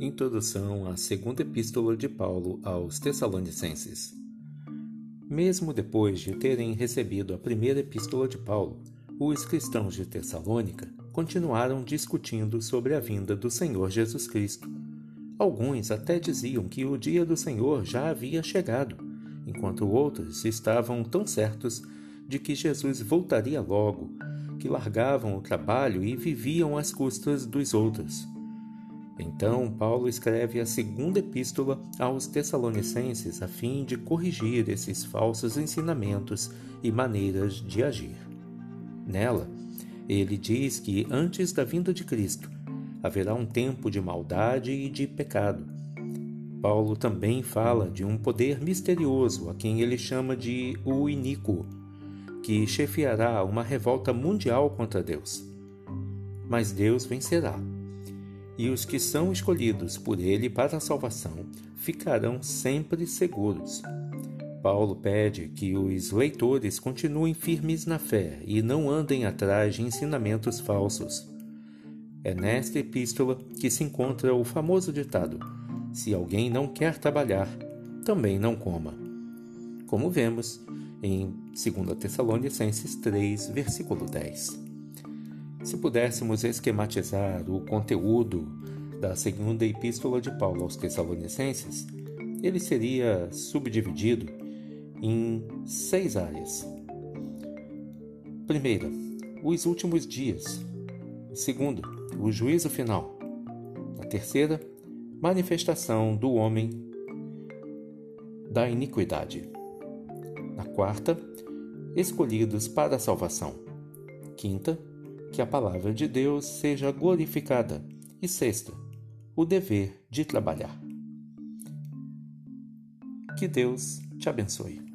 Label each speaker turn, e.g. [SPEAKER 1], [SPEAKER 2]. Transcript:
[SPEAKER 1] Introdução à Segunda Epístola de Paulo aos Tessalonicenses. Mesmo depois de terem recebido a primeira epístola de Paulo, os cristãos de Tessalônica continuaram discutindo sobre a vinda do Senhor Jesus Cristo. Alguns até diziam que o dia do Senhor já havia chegado, enquanto outros estavam tão certos de que Jesus voltaria logo, que largavam o trabalho e viviam às custas dos outros. Então, Paulo escreve a segunda epístola aos Tessalonicenses a fim de corrigir esses falsos ensinamentos e maneiras de agir. Nela, ele diz que antes da vinda de Cristo haverá um tempo de maldade e de pecado. Paulo também fala de um poder misterioso a quem ele chama de o iníquo, que chefiará uma revolta mundial contra Deus. Mas Deus vencerá e os que são escolhidos por ele para a salvação ficarão sempre seguros. Paulo pede que os leitores continuem firmes na fé e não andem atrás de ensinamentos falsos. É nesta epístola que se encontra o famoso ditado: Se alguém não quer trabalhar, também não coma. Como vemos em 2 Tessalonicenses 3, versículo 10. Se pudéssemos esquematizar o conteúdo da segunda epístola de Paulo aos Tessalonicenses, ele seria subdividido em seis áreas. Primeira, os últimos dias. Segunda, o juízo final. A terceira, manifestação do homem da iniquidade. Na quarta, escolhidos para a salvação. Quinta, que a palavra de Deus seja glorificada. E sexta, o dever de trabalhar. Que Deus te abençoe.